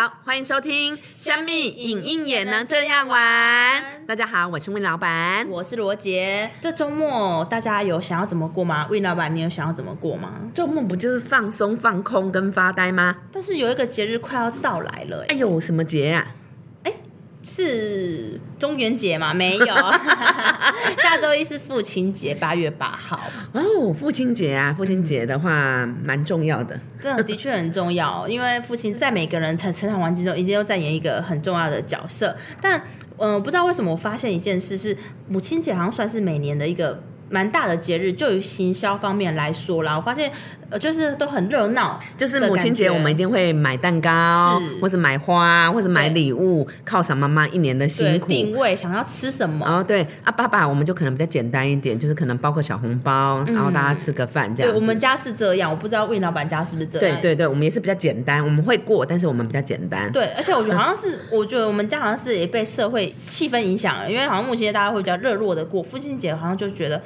好，欢迎收听《香蜜影印也能这样玩》。大家好，我是魏老板，我是罗杰。这周末大家有想要怎么过吗？魏老板，你有想要怎么过吗？周末不就是放松、放空跟发呆吗？但是有一个节日快要到来了，哎呦，什么节呀？是中元节吗？没有，下周一是父亲节，八月八号。哦，父亲节啊，父亲节的话蛮重要的，这的确很重要，因为父亲在每个人成成长环境中一定都扮演一个很重要的角色。但，嗯，不知道为什么我发现一件事是，母亲节好像算是每年的一个。蛮大的节日，就于行销方面来说啦，我发现呃，就是都很热闹。就是母亲节，我们一定会买蛋糕，或者买花，或者买礼物，犒赏妈妈一年的辛苦。定位想要吃什么？哦，对啊，爸爸，我们就可能比较简单一点，就是可能包个小红包，然后大家吃个饭这样。对，我们家是这样，我不知道魏老板家是不是这样。对对对，我们也是比较简单，我们会过，但是我们比较简单。对，而且我觉得好像是，我觉得我们家好像是也被社会气氛影响了，因为好像母亲节大家会比较热络的过父亲节，好像就觉得。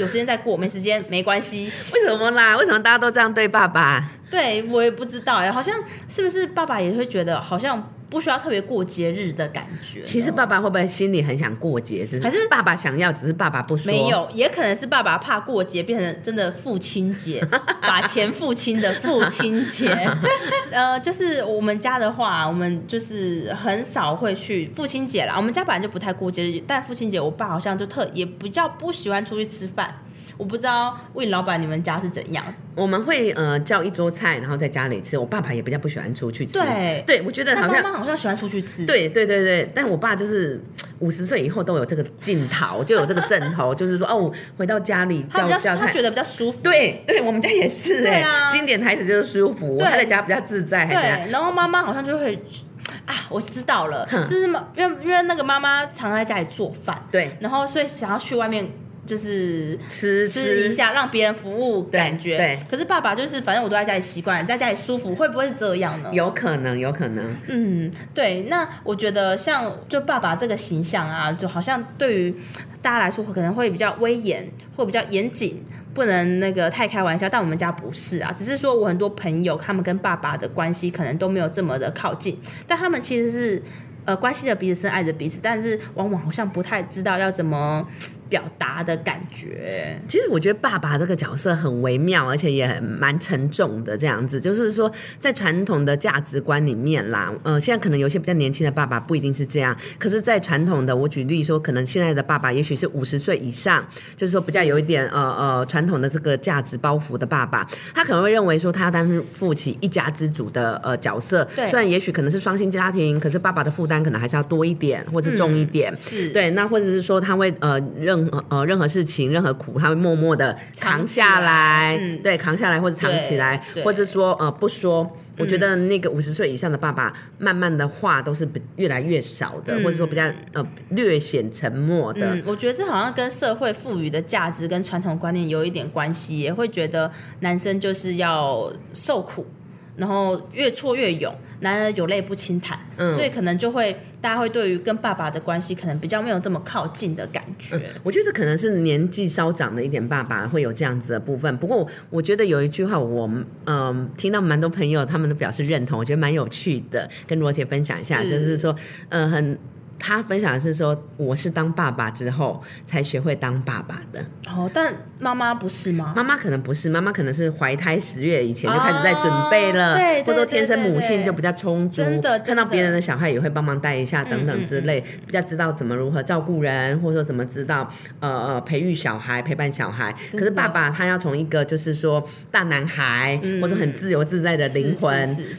有时间再过，没时间没关系。为什么啦？为什么大家都这样对爸爸？对我也不知道呀，好像是不是爸爸也会觉得好像。不需要特别过节日的感觉。其实爸爸会不会心里很想过节？只是还是爸爸想要，只是爸爸不说。没有，也可能是爸爸怕过节变成真的父亲节，把钱父亲的父亲节。呃，就是我们家的话，我们就是很少会去父亲节啦。我们家本来就不太过节日，但父亲节我爸好像就特也比较不喜欢出去吃饭。我不知道魏老板你们家是怎样？我们会呃叫一桌菜，然后在家里吃。我爸爸也比较不喜欢出去吃。对，对我觉得好像妈妈好像喜欢出去吃。对对对对，但我爸就是五十岁以后都有这个劲头，就有这个阵头，就是说哦，回到家里叫叫他觉得比较舒服。对对，我们家也是哎，经典台词就是舒服，他在家比较自在。对，然后妈妈好像就会啊，我知道了，是吗？因为因为那个妈妈常在家里做饭，对，然后所以想要去外面。就是吃吃一下，让别人服务感觉。对，可是爸爸就是，反正我都在家里习惯，在家里舒服，会不会是这样呢？有可能，有可能。嗯，对。那我觉得像就爸爸这个形象啊，就好像对于大家来说可能会比较威严，或比较严谨，不能那个太开玩笑。但我们家不是啊，只是说我很多朋友他们跟爸爸的关系可能都没有这么的靠近，但他们其实是呃关系着彼此深爱着彼此，但是往往好像不太知道要怎么。表达的感觉，其实我觉得爸爸这个角色很微妙，而且也蛮沉重的。这样子，就是说，在传统的价值观里面啦，呃，现在可能有些比较年轻的爸爸不一定是这样。可是，在传统的，我举例说，可能现在的爸爸也许是五十岁以上，就是说比较有一点呃呃传统的这个价值包袱的爸爸，他可能会认为说，他要担负起一家之主的呃角色。对，虽然也许可能是双薪家庭，可是爸爸的负担可能还是要多一点，或者重一点。是对，那或者是说他会呃认。呃，任何事情、任何苦，他会默默的扛下来，对，扛下来或者藏起来，或者说呃不说。我觉得那个五十岁以上的爸爸，慢慢的话都是越来越少的，或者说比较呃略显沉默的。我觉得这好像跟社会赋予的价值跟传统观念有一点关系，也会觉得男生就是要受苦。然后越挫越勇，男人有泪不轻弹，所以可能就会大家会对于跟爸爸的关系可能比较没有这么靠近的感觉。我觉得可能是年纪稍长的一点爸爸会有这样子的部分。不过我觉得有一句话，我嗯听到蛮多朋友他们都表示认同，我觉得蛮有趣的，跟罗姐分享一下，就是说嗯很。他分享的是说，我是当爸爸之后才学会当爸爸的。哦，但妈妈不是吗？妈妈可能不是，妈妈可能是怀胎十月以前就开始在准备了，对或者说天生母性就比较充足，真的看到别人的小孩也会帮忙带一下等等之类，比较知道怎么如何照顾人，或者说怎么知道呃呃培育小孩、陪伴小孩。可是爸爸他要从一个就是说大男孩，或者很自由自在的灵魂，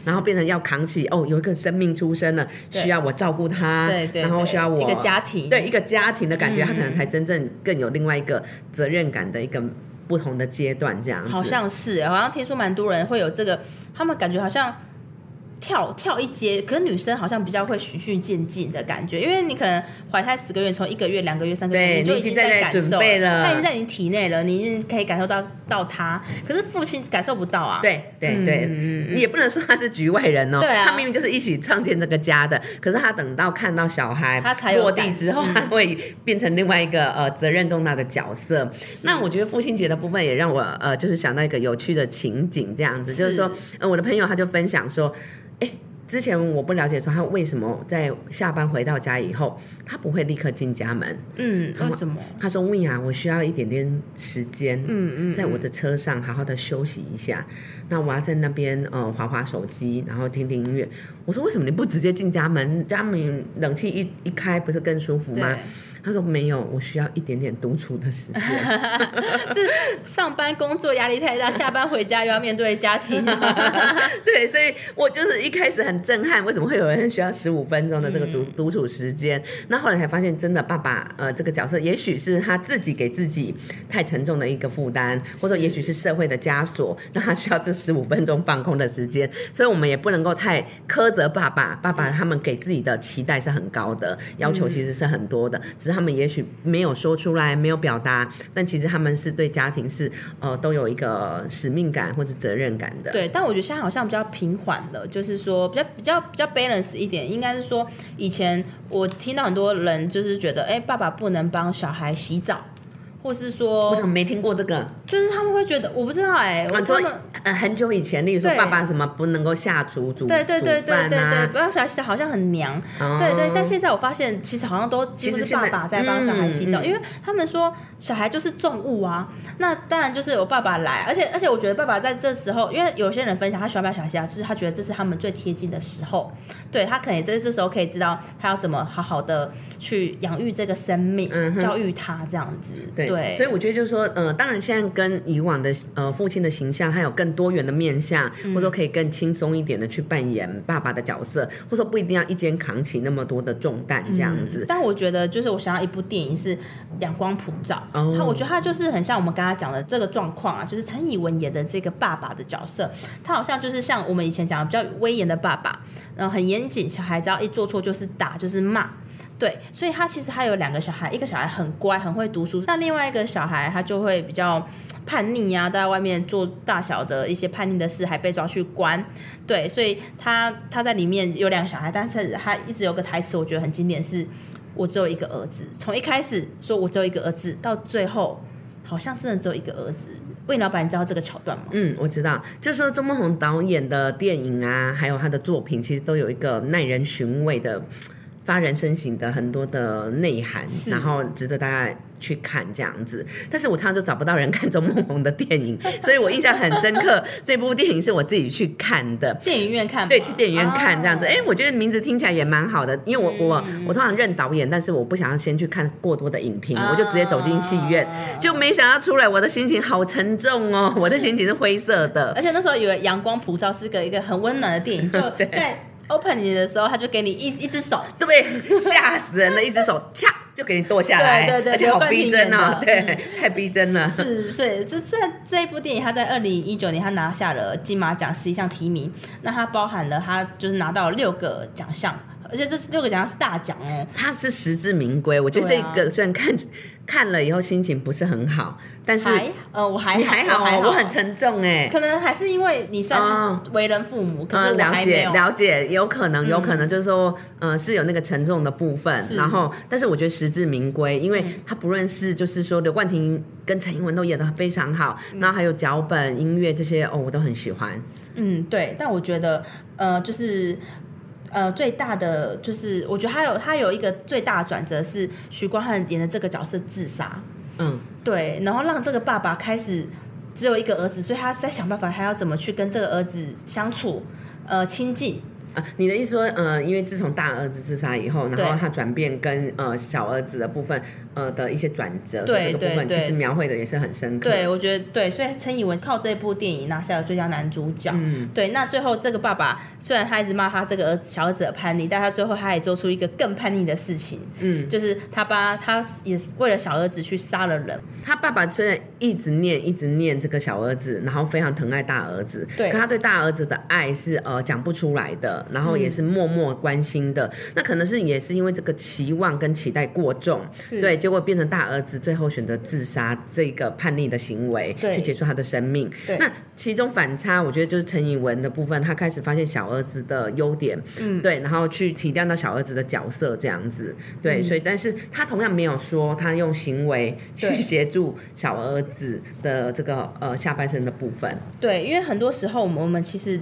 然后变成要扛起哦，有一个生命出生了，需要我照顾他，对对。然后需要我一个家庭，对一个家庭的感觉，他可能才真正更有另外一个责任感的一个不同的阶段，这样子。好像是，好像听说蛮多人会有这个，他们感觉好像。跳跳一阶，可是女生好像比较会循序渐进的感觉，因为你可能怀胎十个月，从一个月、两个月、三个月，你就已经在感受了，他已经在你体内了，你已经可以感受到到他。可是父亲感受不到啊。对对对，你也不能说他是局外人哦，他明明就是一起创建这个家的。可是他等到看到小孩他才落地之后，他会变成另外一个呃责任重大的角色。那我觉得父亲节的部分也让我呃就是想到一个有趣的情景，这样子就是说，呃我的朋友他就分享说。之前我不了解说他为什么在下班回到家以后，他不会立刻进家门。嗯，为什么？他说：“问啊，我需要一点点时间，嗯嗯，在我的车上好好的休息一下。那我要在那边呃划划手机，然后听听音乐。我说为什么你不直接进家门？家门冷气一一开，不是更舒服吗？”他说没有，我需要一点点独处的时间。是上班工作压力太大，下班回家又要面对家庭。对，所以我就是一开始很震撼，为什么会有人需要十五分钟的这个独独处时间？那后来才发现，真的爸爸呃这个角色，也许是他自己给自己太沉重的一个负担，或者也许是社会的枷锁，让他需要这十五分钟放空的时间。所以我们也不能够太苛责爸爸，爸爸他们给自己的期待是很高的，要求其实是很多的，只。他们也许没有说出来，没有表达，但其实他们是对家庭是呃都有一个使命感或者责任感的。对，但我觉得现在好像比较平缓了，就是说比较比较比较 balance 一点。应该是说以前我听到很多人就是觉得，哎，爸爸不能帮小孩洗澡。或是说，我怎么没听过这个？就是他们会觉得，我不知道哎。我说，呃，很久以前，例如说，爸爸什么不能够下厨煮对对对对对对，不要小孩洗澡好像很娘。对对，但现在我发现，其实好像都其实是爸爸在帮小孩洗澡，因为他们说小孩就是重物啊。那当然就是有爸爸来，而且而且我觉得爸爸在这时候，因为有些人分享他喜欢帮小孩洗澡，就是他觉得这是他们最贴近的时候。对他可能在这时候可以知道他要怎么好好的去养育这个生命，教育他这样子。对。对，所以我觉得就是说，呃，当然现在跟以往的呃父亲的形象，还有更多元的面相，或者说可以更轻松一点的去扮演爸爸的角色，或者说不一定要一肩扛起那么多的重担这样子。但我觉得，就是我想要一部电影是《阳光普照》，他我觉得他就是很像我们刚刚讲的这个状况啊，就是陈以文演的这个爸爸的角色，他好像就是像我们以前讲的比较威严的爸爸，然后很严谨，小孩只要一做错就是打就是骂。对，所以他其实他有两个小孩，一个小孩很乖，很会读书，那另外一个小孩他就会比较叛逆啊，在外面做大小的一些叛逆的事，还被抓去关。对，所以他他在里面有两个小孩，但是他一直有个台词，我觉得很经典，是我只有一个儿子。从一开始说我只有一个儿子，到最后好像真的只有一个儿子。魏老板，你知道这个桥段吗？嗯，我知道，就是说钟孟宏导演的电影啊，还有他的作品，其实都有一个耐人寻味的。发人深省的很多的内涵，然后值得大家去看这样子。但是我常常就找不到人看周梦红的电影，所以我印象很深刻。这部电影是我自己去看的，电影院看，对，去电影院看这样子。哎，我觉得名字听起来也蛮好的，因为我我我通常认导演，但是我不想要先去看过多的影评，我就直接走进戏院，就没想到出来，我的心情好沉重哦，我的心情是灰色的。而且那时候以为《阳光普照》是个一个很温暖的电影，就 在。Open 你的时候，他就给你一一只手，对不对？吓死人了！一只手，嚓就给你剁下来，对对，而且好逼真哦，对，太逼真了。是是是，这这一部电影，他在二零一九年他拿下了金马奖十一项提名，那他包含了他就是拿到六个奖项。而且这六个奖项是大奖哦，它是实至名归。我觉得这个虽然看看了以后心情不是很好，但是呃我还你还好，我很沉重哎。可能还是因为你算是为人父母，可是了解了解，有可能有可能就是说，呃是有那个沉重的部分。然后，但是我觉得实至名归，因为他不论是就是说刘冠廷跟陈英文都演的非常好，然后还有脚本、音乐这些哦，我都很喜欢。嗯，对，但我觉得呃就是。呃，最大的就是，我觉得他有他有一个最大的转折是徐光汉演的这个角色自杀，嗯，对，然后让这个爸爸开始只有一个儿子，所以他在想办法，他要怎么去跟这个儿子相处，呃，亲近。啊，你的意思说，呃，因为自从大儿子自杀以后，然后他转变跟呃小儿子的部分，呃的一些转折，这个部分其实描绘的也是很深刻。对，我觉得对，所以陈以文靠这部电影拿下了最佳男主角。嗯，对，那最后这个爸爸虽然他一直骂他这个儿子小儿子的叛逆，但他最后他也做出一个更叛逆的事情。嗯，就是他把他也为了小儿子去杀了人。他爸爸虽然一直念一直念这个小儿子，然后非常疼爱大儿子，对，可他对大儿子的爱是呃讲不出来的。然后也是默默关心的，那可能是也是因为这个期望跟期待过重，对，结果变成大儿子最后选择自杀这个叛逆的行为，去结束他的生命。那其中反差，我觉得就是陈以文的部分，他开始发现小儿子的优点，嗯，对，然后去体谅到小儿子的角色这样子，对，所以但是他同样没有说他用行为去协助小儿子的这个呃下半身的部分，对，因为很多时候我们我们其实。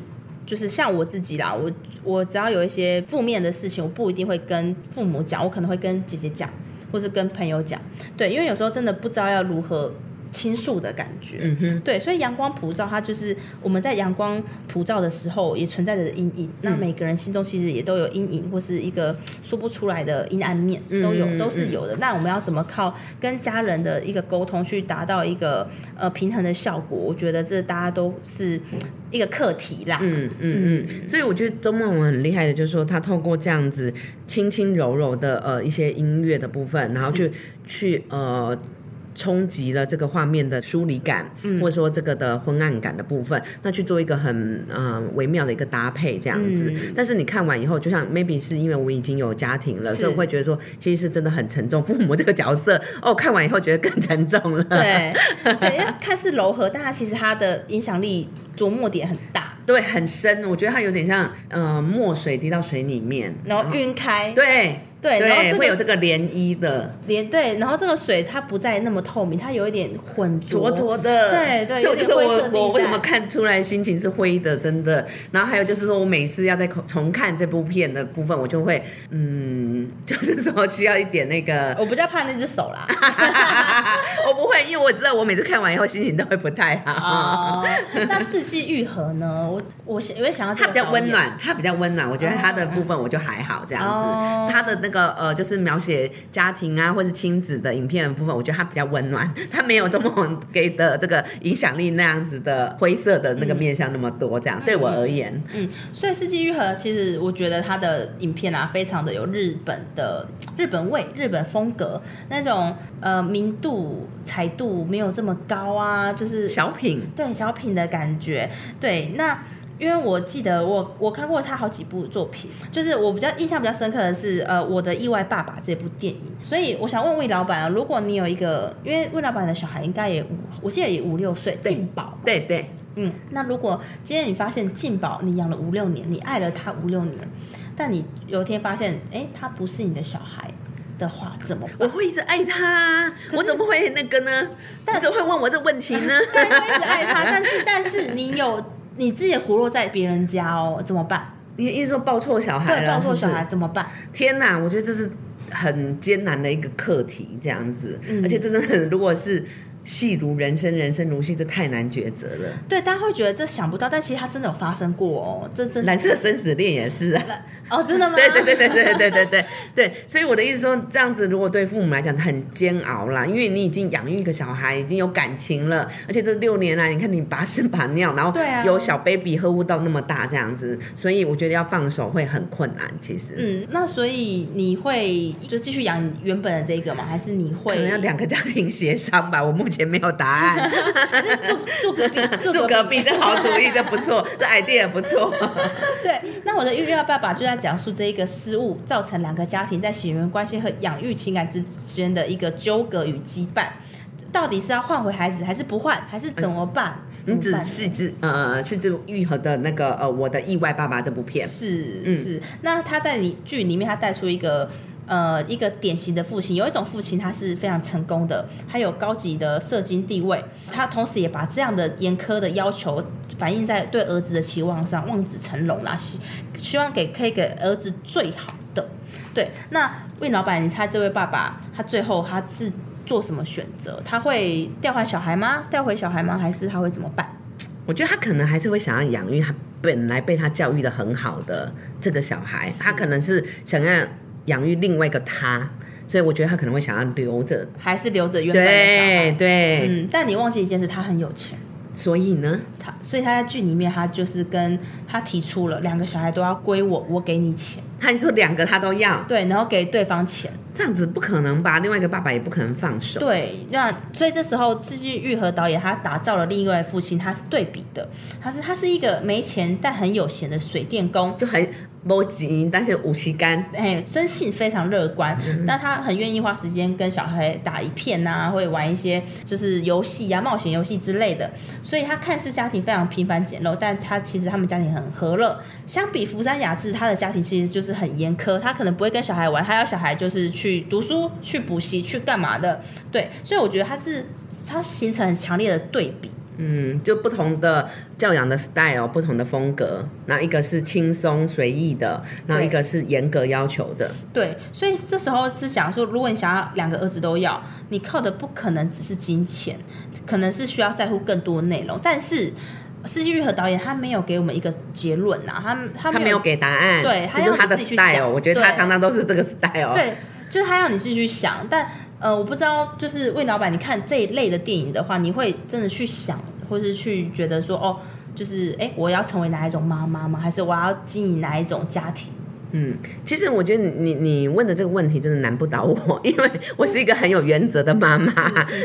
就是像我自己啦，我我只要有一些负面的事情，我不一定会跟父母讲，我可能会跟姐姐讲，或是跟朋友讲。对，因为有时候真的不知道要如何。倾诉的感觉，嗯哼，对，所以阳光普照，它就是我们在阳光普照的时候也存在着阴影。那每个人心中其实也都有阴影，或是一个说不出来的阴暗面，都有，都是有的。那我们要怎么靠跟家人的一个沟通，去达到一个呃平衡的效果？我觉得这大家都是一个课题啦。嗯嗯嗯。所以我觉得周梦文很厉害的，就是说他透过这样子轻轻柔柔的呃一些音乐的部分，然后去去呃。冲击了这个画面的疏离感，嗯或者说这个的昏暗感的部分，那去做一个很呃微妙的一个搭配这样子。但是你看完以后，就像 maybe 是因为我已经有家庭了，所以我会觉得说，其实是真的很沉重。父母这个角色，哦，看完以后觉得更沉重了。对，对，因为看似柔和，但它其实它的影响力琢磨点很大，对，很深。我觉得它有点像呃墨水滴到水里面，然后晕开。对。对，然后会有这个涟漪的涟，对，然后这个水它不再那么透明，它有一点浑浊浊的，对对，所以就是我我为什么看出来心情是灰的，真的。然后还有就是说我每次要再重看这部片的部分，我就会嗯，就是说需要一点那个，我比较怕那只手啦 我不会，因为我知道我每次看完以后心情都会不太好。那四季愈合呢？我我我会想要它比较温暖，它比较温暖，我觉得它的部分我就还好这样子，它的那。那个呃，就是描写家庭啊，或是亲子的影片的部分，我觉得它比较温暖，它没有周梦给的这个影响力那样子的灰色的那个面向那么多。这样对我而言，嗯，所以四季愈合其实我觉得它的影片啊，非常的有日本的日本味、日本风格那种呃明度、彩度没有这么高啊，就是小品，对小品的感觉，对那。因为我记得我我看过他好几部作品，就是我比较印象比较深刻的是呃我的意外爸爸这部电影，所以我想问魏老板啊，如果你有一个，因为魏老板的小孩应该也五，我记得也五六岁，静宝，对对，嗯，那如果今天你发现静宝你养了五六年，你爱了他五六年，但你有一天发现哎他不是你的小孩的话，怎么？我会一直爱他，我怎么会那个呢？你怎么会问我这问题呢？对，会一直爱他，但是但是你有。你自己骨肉在别人家哦，怎么办？你意思说抱错小孩了？抱错小孩怎么办？天哪，我觉得这是很艰难的一个课题，这样子，而且这真的，如果是。戏如人生，人生如戏，这太难抉择了。对，大家会觉得这想不到，但其实它真的有发生过哦。这真蓝色生死恋也是啊。哦，真的吗？对对对对对对对对对。所以我的意思说，这样子如果对父母来讲很煎熬啦，因为你已经养育一个小孩，已经有感情了，而且这六年来，你看你把屎把尿，然后有小 baby 呵护到那么大这样子，所以我觉得要放手会很困难。其实，嗯，那所以你会就继续养原本的这个吗？还是你会可能要两个家庭协商吧？我目前。也没有答案，住住隔壁，住隔壁，这好主意，这不错，这 idea 不错。对，那我的育儿爸爸就在讲述这一个失误造成两个家庭在血缘关系和养育情感之间的一个纠葛与羁绊，到底是要换回孩子，还是不换，还是怎么办？你只是指呃，是这愈合的那个呃，我的意外爸爸这部片是是，那他在你剧里面，他带出一个。呃，一个典型的父亲，有一种父亲他是非常成功的，他有高级的社经地位，他同时也把这样的严苛的要求反映在对儿子的期望上，望子成龙啦，希希望给可以给儿子最好的。对，那魏老板，你猜这位爸爸他最后他是做什么选择？他会调换小孩吗？调回小孩吗？还是他会怎么办？我觉得他可能还是会想要养育他本来被他教育的很好的这个小孩，他可能是想要。养育另外一个他，所以我觉得他可能会想要留着，还是留着原本的小孩。对，嗯，但你忘记一件事，他很有钱，所以呢，他所以他在剧里面，他就是跟他提出了两个小孩都要归我，我给你钱。他说两个他都要，对，然后给对方钱，这样子不可能吧？另外一个爸爸也不可能放手。对，那所以这时候志剧愈合导演他打造了另一位父亲，他是对比的，他是他是一个没钱但很有钱的水电工，就很。没钱，但是有时间。哎，生性非常乐观，但他很愿意花时间跟小孩打一片呐，会玩一些就是游戏呀、冒险游戏之类的。所以他看似家庭非常平凡简陋，但他其实他们家庭很和乐。相比福山雅治，他的家庭其实就是很严苛，他可能不会跟小孩玩，他要小孩就是去读书、去补习、去干嘛的。对，所以我觉得他是他形成很强烈的对比。嗯，就不同的教养的 style，不同的风格。那一个是轻松随意的，然后一个是严格要求的。对，所以这时候是想说，如果你想要两个儿子都要，你靠的不可能只是金钱，可能是需要在乎更多内容。但是四季玉和导演他没有给我们一个结论呐，他他他没有给答案，对，这就是他的 style。我觉得他常常都是这个 style。对，就是他要你自己去想，但呃，我不知道，就是魏老板，你看这一类的电影的话，你会真的去想，或是去觉得说，哦，就是哎，我要成为哪一种妈妈吗？还是我要经营哪一种家庭？嗯，其实我觉得你你问的这个问题真的难不倒我，因为我是一个很有原则的妈妈。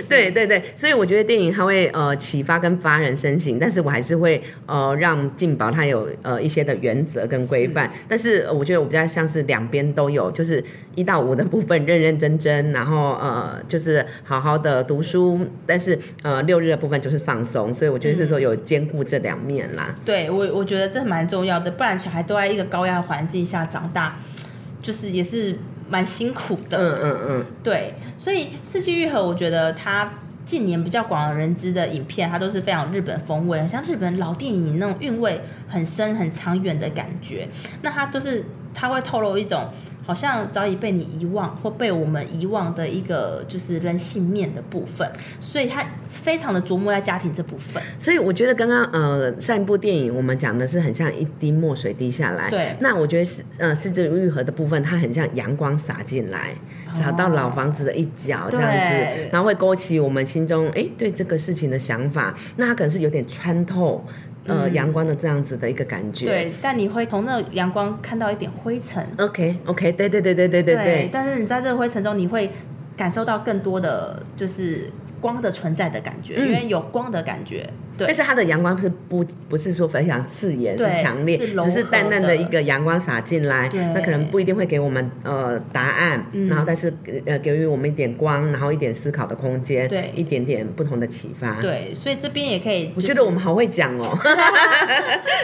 对对对，所以我觉得电影它会呃启发跟发人深省，但是我还是会呃让静宝他有呃一些的原则跟规范。但是呃我觉得我比较像是两边都有，就是一到五的部分认认真真，然后呃就是好好的读书，但是呃六日的部分就是放松。所以我觉得是说有兼顾这两面啦。对我，我觉得这蛮重要的，不然小孩都在一个高压环境下长大，就是也是蛮辛苦的。嗯嗯嗯，对，所以四季愈合，我觉得它近年比较广为人知的影片，它都是非常日本风味，很像日本老电影那种韵味很深、很长远的感觉。那它就是它会透露一种好像早已被你遗忘或被我们遗忘的一个就是人性面的部分，所以他非常的琢磨在家庭这部分。所以我觉得刚刚呃上一部电影我们讲的是很像一滴墨水滴下来，对。那我觉得是呃是这愈合的部分，它很像阳光洒进来，洒到老房子的一角这样子对，然后会勾起我们心中哎对这个事情的想法，那它可能是有点穿透呃阳光的这样子的一个感觉。对，但你会从那个阳光看到一点灰尘。，OK OK，对对对对对对对。但是你在这个灰尘中，你会感受到更多的就是光的存在的感觉，嗯因为有光的感觉。对但是它的阳光是不不是说非常刺眼，是强烈，是只是淡淡的的一个阳光洒进来，那可能不一定会给我们呃答案，嗯然后但是呃给予我们一点光，然后一点思考的空间，对一点点不同的启发。，对，所以这边也可以、我觉得我们好会讲哦。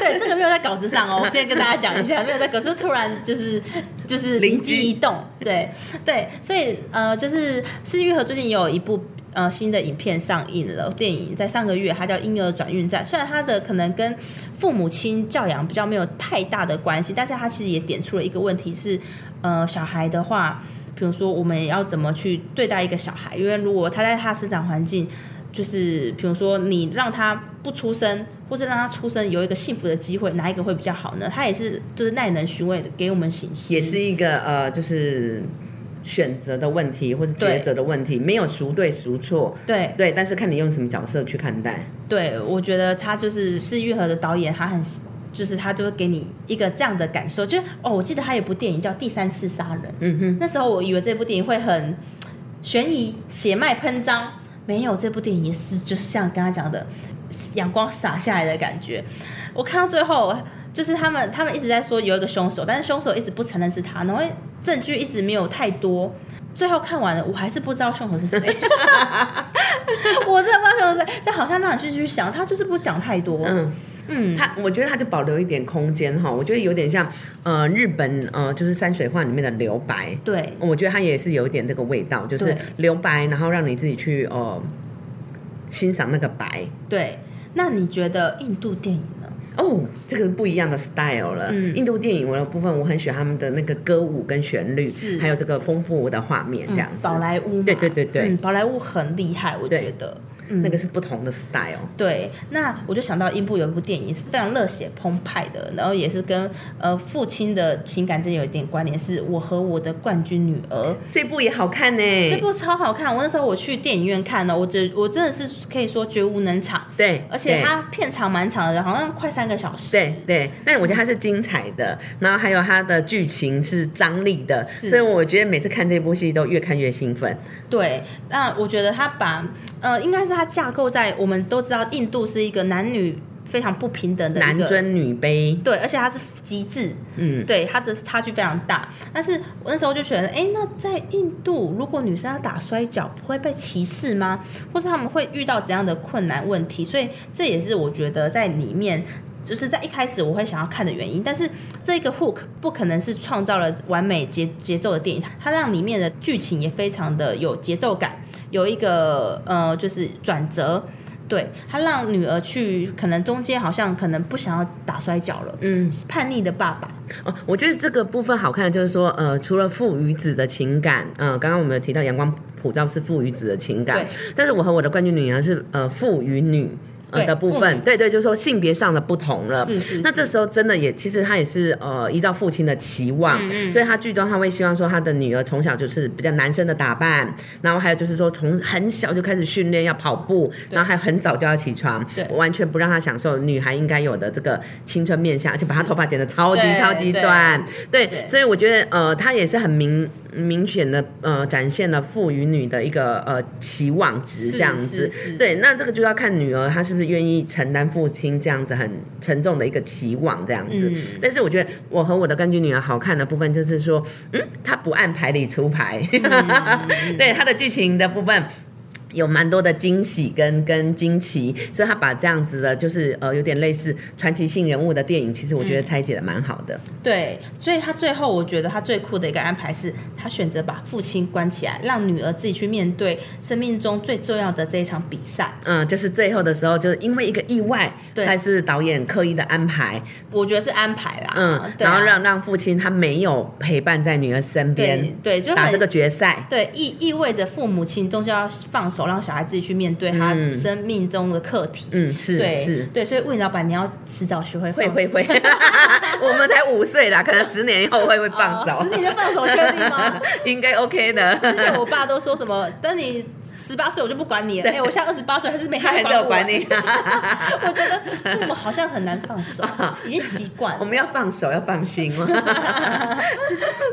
对这个没有在稿子上哦，我现在跟大家讲一下，没有在稿，是突然就是就是灵机一动，对对，所以呃，就是施玉和最近也有一部。呃，新的影片上映了，电影在上个月，它叫《婴儿转运站》。虽然它的可能跟父母亲教养比较没有太大的关系，但是它其实也点出了一个问题是，呃，小孩的话，比如说我们要怎么去对待一个小孩，因为如果他在他生长环境，就是比如说你让他不出生，或是让他出生有一个幸福的机会，哪一个会比较好呢？他也是就是耐人寻味的给我们信息，也是一个呃，就是选择的问题，或是抉择的问题，没有孰对孰错。对对，但是看你用什么角色去看待。对，我觉得他就是是愈合的导演，他很就是他就会给你一个这样的感受，就是哦，我记得他有部电影叫《第三次杀人》，嗯哼，那时候我以为这部电影会很悬疑、血脉喷张，没有，这部电影也是就是像刚刚讲的阳光洒下来的感觉。我看到最后，就是他们他们一直在说有一个凶手，但是凶手一直不承认是他，然后证据一直没有太多。最后看完了，我还是不知道凶手是谁。我真的不知道凶手是谁，就好像让你继续想，他就是不讲太多。嗯。嗯，他我觉得他就保留一点空间哈，我觉得有点像呃日本呃就是山水画里面的留白，对我觉得他也是有一点这个味道，就是留白，然后让你自己去呃欣赏那个白。对。那你觉得印度电影呢？哦，这个不一样的 style 了。嗯印度电影我的部分，我很喜欢他们的那个歌舞跟旋律，还有这个丰富的画面，这样子。宝莱坞，对对对对嗯，宝莱坞很厉害，我觉得。嗯那个是不同的 style。对，那我就想到英部有一部电影是非常热血澎湃的，然后也是跟呃父亲的情感之间有一点关联，是我和我的冠军女儿。这部也好看呢。这部超好看，我那时候我去电影院看呢，我真我真的是可以说绝无能场，对，而且对它片长蛮长的，好像快三个小时。对对，但我觉得它是精彩的，然后还有它的剧情是张力的，所以我觉得每次看这部戏都越看越兴奋。对，那我觉得他把呃，应该是它架构在我们都知道，印度是一个男女非常不平等的男尊女卑，对，而且它是极致，嗯，对，它的差距非常大。但是我那时候就觉得，哎，那在印度，如果女生要打摔跤，不会被歧视吗？或是他们会遇到怎样的困难问题？所以这也是我觉得在里面。就是在一开始我会想要看的原因，但是这个 hook 不可能是创造了完美节节奏的电影，它让里面的剧情也非常的有节奏感，有一个呃就是转折，对他让女儿去，可能中间好像可能不想要打摔跤了，嗯，叛逆的爸爸，哦，我觉得这个部分好看的就是说，呃，除了父与子的情感，嗯、刚刚我们有提到阳光普照是父与子的情感对，但是我和我的冠军女儿是呃父与女。呃的部分，对对，就是说性别上的不同了。是是是那这时候真的也，其实他也是呃依照父亲的期望，嗯所以他剧中他会希望说他的女儿从小就是比较男生的打扮，然后还有就是说从很小就开始训练要跑步，然后还很早就要起床，对。完全不让他享受女孩应该有的这个青春面相，而且把她头发剪得超级超级短，对，对。所以我觉得呃，他也是很明明显的呃，展现了父与女的一个呃期望值这样子。对，那这个就要看女儿她是不是愿意承担父亲这样子很沉重的一个期望这样子。嗯但是我觉得我和我的冠军女儿好看的部分就是说，嗯，她不按牌理出牌，嗯对她的剧情的部分。有蛮多的惊喜跟跟惊奇，所以他把这样子的，就是呃有点类似传奇性人物的电影，其实我觉得拆解的蛮好的。对，所以他最后我觉得他最酷的一个安排是，他选择把父亲关起来，让女儿自己去面对生命中最重要的这一场比赛。嗯，就是最后的时候，就是因为一个意外，对还是导演刻意的安排，我觉得是安排啦，嗯，啊然后让让父亲他没有陪伴在女儿身边对对，就打这个决赛。对意意味着父母亲终究要放手，让小孩自己去面对他嗯生命中的课题。嗯，是对是。对，所以魏老板，你要迟早学会放手会会会，我们才五岁啦，可能十年以后会不会放手？哦十年就放手，确定吗？应该 OK 的。之前我爸都说什么，等你十八岁我就不管你了。哎、我现在二十八岁还是没他 还是有管你。我觉得父母好像很难放手，已经习惯我。们要放手，要放心。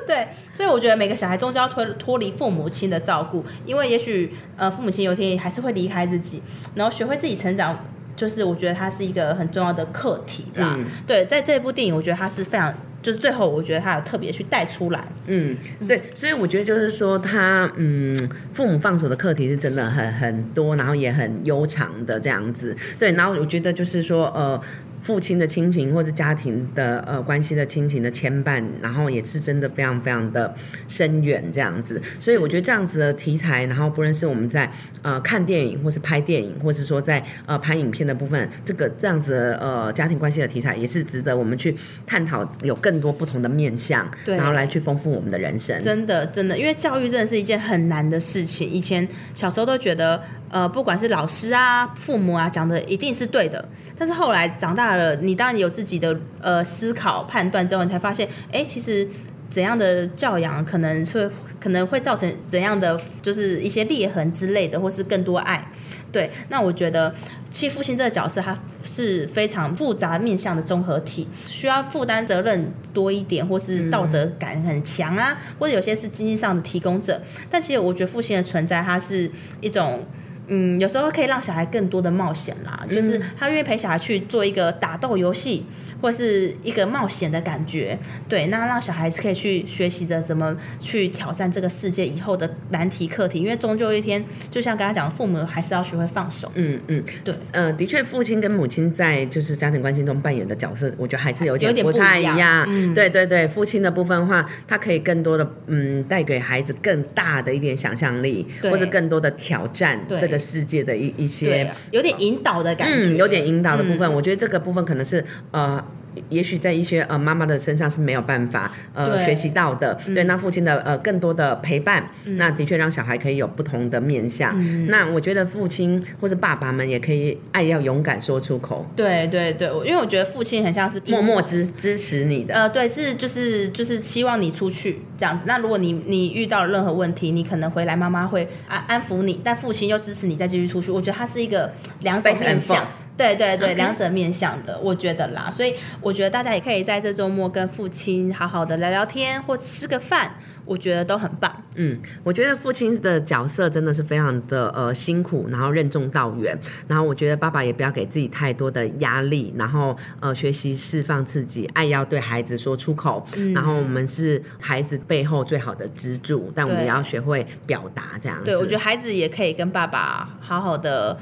对，所以我觉得每个小孩终究要脱脱离父母亲的照顾，因为也许呃父母亲有一天还是会离开自己，然后学会自己成长。就是我觉得它是一个很重要的课题啦。嗯对，在这部电影，我觉得它是非常，就是最后我觉得它有特别去带出来。嗯，对，所以我觉得就是说他，嗯，父母放手的课题是真的很很多，然后也很悠长的这样子。对，然后我觉得就是说，呃。父亲的亲情或者家庭的呃关系的亲情的牵绊，然后也是真的非常非常的深远这样子，所以我觉得这样子的题材，然后不论是我们在呃看电影，或是拍电影，或是说在呃拍影片的部分，这个这样子的呃家庭关系的题材，也是值得我们去探讨，有更多不同的面向，对然后来去丰富我们的人生。真的，真的，因为教育真的是一件很难的事情。以前小时候都觉得，呃，不管是老师啊、父母啊讲的一定是对的，但是后来长大了，你当然有自己的呃思考判断之后，你才发现，哎，其实。怎样的教养可能会可能会造成怎样的就是一些裂痕之类的，或是更多爱。对，那我觉得其实父亲这个角色，他是非常复杂面向的综合体，需要负担责任多一点，或是道德感很强啊，或者有些是经济上的提供者。但其实我觉得父亲的存在，它是一种。嗯，有时候可以让小孩更多的冒险啦，就是他愿意陪小孩去做一个打斗游戏，或是一个冒险的感觉。对，那让小孩子可以去学习着怎么去挑战这个世界以后的难题课题，因为终究一天，就像刚才讲，父母还是要学会放手。嗯嗯，对，呃，的确，父亲跟母亲在就是家庭关系中扮演的角色，我觉得还是有有点不太一样。嗯。对对对，父亲的部分的话，他可以更多的嗯，带给孩子更大的一点想象力，或者更多的挑战对。这个世界的一一对些，，有点引导的感觉，嗯，有点引导的部分。嗯我觉得这个部分可能是呃。也许在一些呃妈妈的身上是没有办法呃学习到的，对，那父亲的呃更多的陪伴，那的确让小孩可以有不同的面向。嗯那我觉得父亲或是爸爸们也可以爱要勇敢说出口，对对对，我因为我觉得父亲很像是默默支支持你的。呃，对，是就是就是希望你出去这样子。那如果你你遇到任何问题，你可能回来妈妈会安安抚你，但父亲又支持你再继续出去。我觉得他是一个两种面向对对对两者面向的，我觉得啦。所以我觉得大家也可以在这周末跟父亲好好的聊聊天，或吃个饭，我觉得都很棒。嗯，我觉得父亲的角色真的是非常的呃辛苦，然后任重道远。然后我觉得爸爸也不要给自己太多的压力，然后呃学习释放自己，爱要对孩子说出口。然后我们是孩子背后最好的支柱，但我们也要学会表达这样子。对，我觉得孩子也可以跟爸爸好好的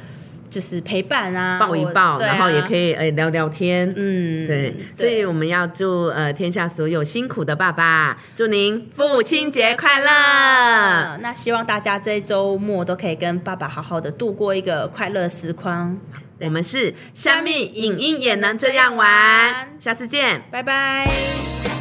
就是陪伴啊，抱一抱，啊然后也可以呃聊聊天。嗯，对，所以我们要祝呃天下所有辛苦的爸爸，祝您父亲节快乐！呃那希望大家这一周末都可以跟爸爸好好的度过一个快乐时光。我们是虾米影音也能这样玩，下次见。拜拜。